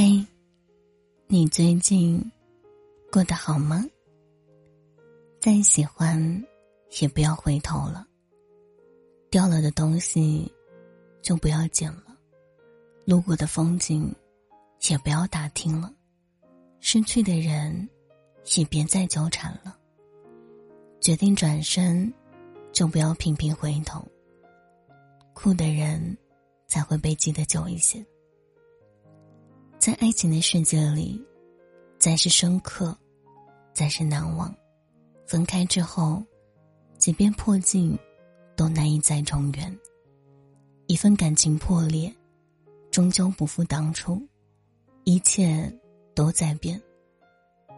嘿，你最近过得好吗？再喜欢也不要回头了，掉了的东西就不要捡了，路过的风景也不要打听了，失去的人也别再纠缠了。决定转身，就不要频频回头。哭的人才会被记得久一些。在爱情的世界里，再是深刻，再是难忘，分开之后，即便破镜，都难以再重圆。一份感情破裂，终究不复当初，一切都在变。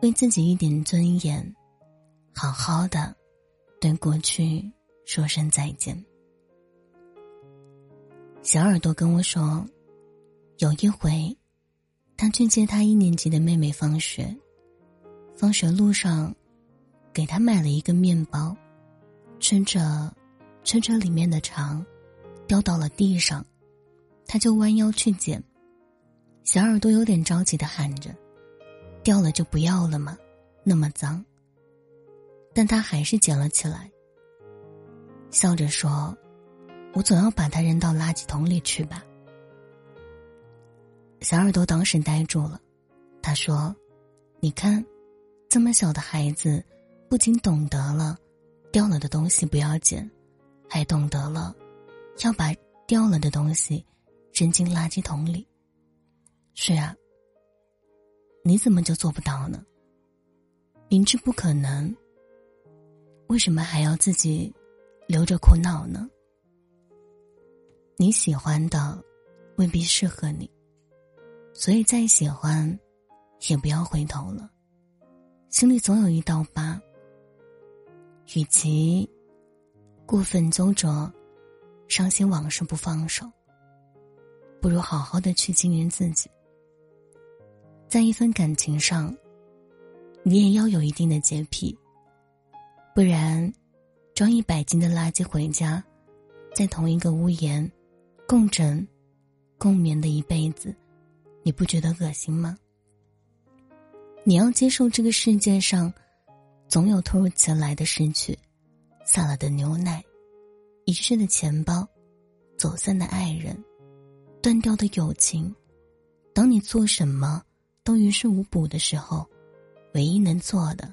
为自己一点尊严，好好的对过去说声再见。小耳朵跟我说，有一回。他去接他一年级的妹妹放学，放学路上，给他买了一个面包，吃着，吃着里面的肠，掉到了地上，他就弯腰去捡，小耳朵有点着急的喊着：“掉了就不要了嘛，那么脏。”但他还是捡了起来，笑着说：“我总要把它扔到垃圾桶里去吧。”小耳朵当时呆住了，他说：“你看，这么小的孩子，不仅懂得了掉了的东西不要捡，还懂得了要把掉了的东西扔进垃圾桶里。”是啊，你怎么就做不到呢？明知不可能，为什么还要自己留着苦恼呢？你喜欢的未必适合你。所以，再喜欢，也不要回头了。心里总有一道疤。与其过分纠折伤心往事不放手，不如好好的去经营自己。在一份感情上，你也要有一定的洁癖，不然，装一百斤的垃圾回家，在同一个屋檐共枕共眠的一辈子。你不觉得恶心吗？你要接受这个世界上，总有突如其来的失去，洒了的牛奶，遗失的钱包，走散的爱人，断掉的友情。当你做什么都于事无补的时候，唯一能做的，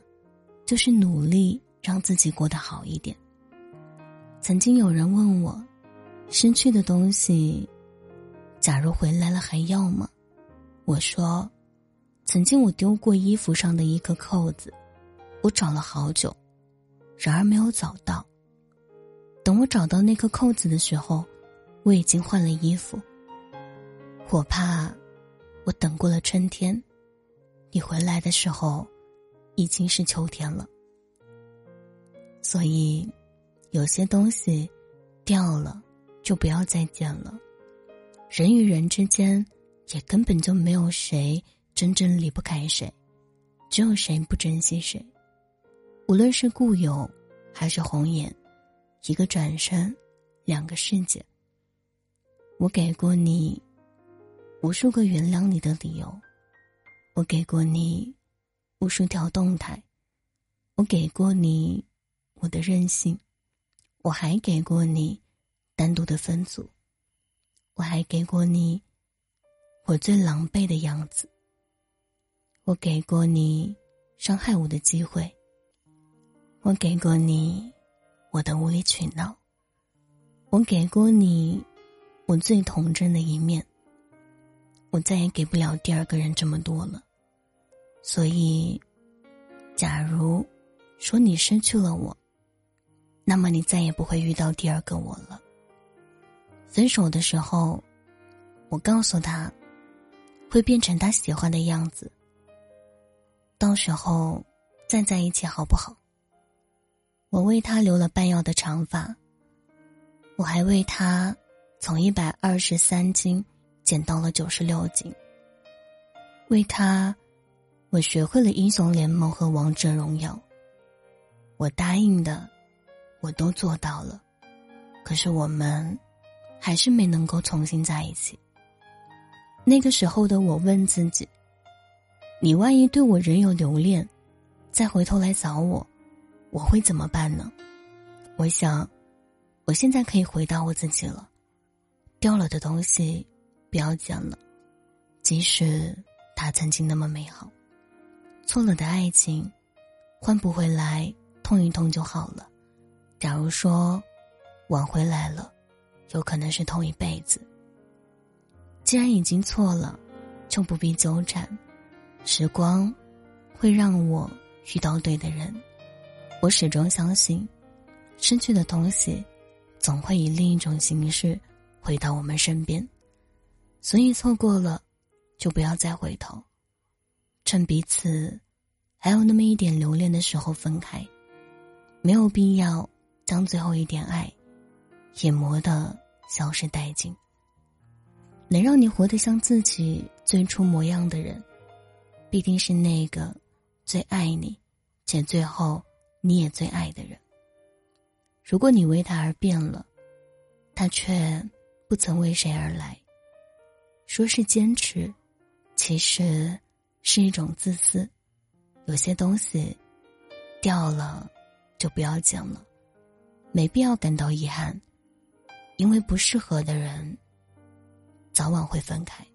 就是努力让自己过得好一点。曾经有人问我，失去的东西，假如回来了还要吗？我说：“曾经我丢过衣服上的一颗扣子，我找了好久，然而没有找到。等我找到那颗扣子的时候，我已经换了衣服。我怕，我等过了春天，你回来的时候，已经是秋天了。所以，有些东西掉了，就不要再捡了。人与人之间。”也根本就没有谁真正离不开谁，只有谁不珍惜谁。无论是故友，还是红颜，一个转身，两个世界。我给过你无数个原谅你的理由，我给过你无数条动态，我给过你我的任性，我还给过你单独的分组，我还给过你。我最狼狈的样子。我给过你伤害我的机会。我给过你我的无理取闹。我给过你我最童真的一面。我再也给不了第二个人这么多了。所以，假如说你失去了我，那么你再也不会遇到第二个我了。分手的时候，我告诉他。会变成他喜欢的样子，到时候再在一起好不好？我为他留了半腰的长发，我还为他从一百二十三斤减到了九十六斤。为他，我学会了英雄联盟和王者荣耀。我答应的，我都做到了，可是我们还是没能够重新在一起。那个时候的我问自己：你万一对我仍有留恋，再回头来找我，我会怎么办呢？我想，我现在可以回答我自己了：掉了的东西，不要捡了，即使它曾经那么美好。错了的爱情，换不回来，痛一痛就好了。假如说挽回来了，有可能是痛一辈子。既然已经错了，就不必纠缠。时光会让我遇到对的人。我始终相信，失去的东西总会以另一种形式回到我们身边。所以错过了，就不要再回头。趁彼此还有那么一点留恋的时候分开，没有必要将最后一点爱也磨得消失殆尽。能让你活得像自己最初模样的人，必定是那个最爱你，且最后你也最爱的人。如果你为他而变了，他却不曾为谁而来。说是坚持，其实是一种自私。有些东西掉了，就不要捡了，没必要感到遗憾，因为不适合的人。早晚会分开。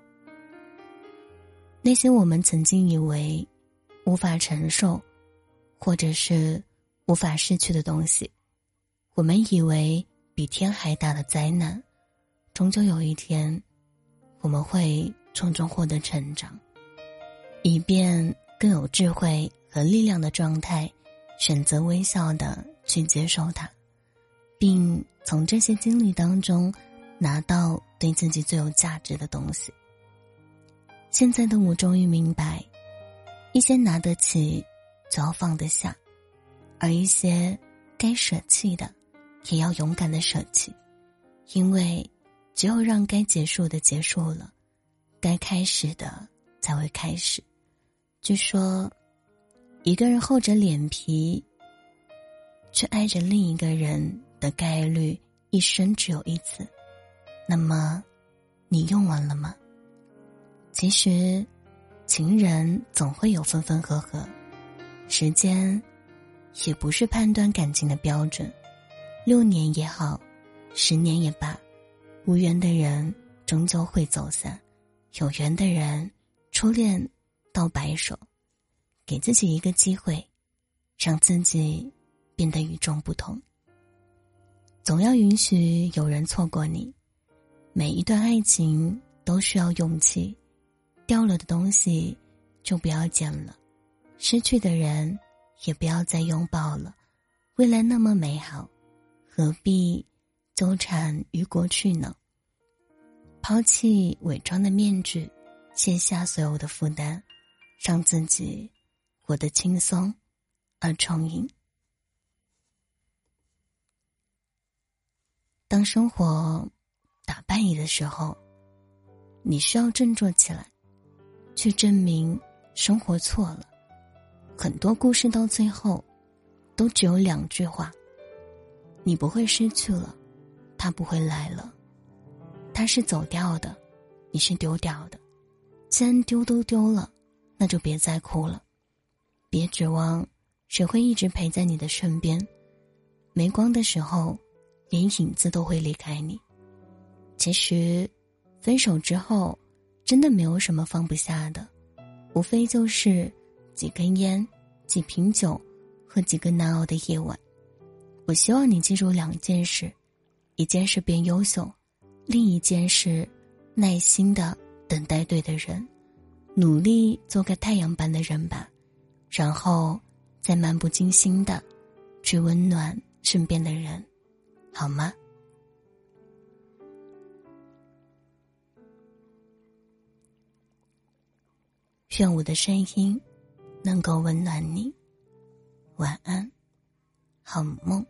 那些我们曾经以为无法承受，或者是无法失去的东西，我们以为比天还大的灾难，终究有一天，我们会从中获得成长，以便更有智慧和力量的状态，选择微笑的去接受它，并从这些经历当中。拿到对自己最有价值的东西。现在的我终于明白，一些拿得起就要放得下，而一些该舍弃的也要勇敢的舍弃，因为只有让该结束的结束了，该开始的才会开始。据说，一个人厚着脸皮去爱着另一个人的概率，一生只有一次。那么，你用完了吗？其实，情人总会有分分合合，时间也不是判断感情的标准。六年也好，十年也罢，无缘的人终究会走散，有缘的人，初恋到白首，给自己一个机会，让自己变得与众不同。总要允许有人错过你。每一段爱情都需要勇气，掉了的东西就不要捡了，失去的人也不要再拥抱了。未来那么美好，何必纠缠于过去呢？抛弃伪装的面具，卸下所有的负担，让自己活得轻松而充盈。当生活。打败你的时候，你需要振作起来，去证明生活错了。很多故事到最后，都只有两句话：你不会失去了，他不会来了，他是走掉的，你是丢掉的。既然丢都丢了，那就别再哭了，别指望谁会一直陪在你的身边。没光的时候，连影子都会离开你。其实，分手之后，真的没有什么放不下的，无非就是几根烟、几瓶酒和几个难熬的夜晚。我希望你记住两件事：一件事变优秀，另一件事耐心的等待对的人，努力做个太阳般的人吧，然后再漫不经心的去温暖身边的人，好吗？愿我的声音能够温暖你，晚安，好梦。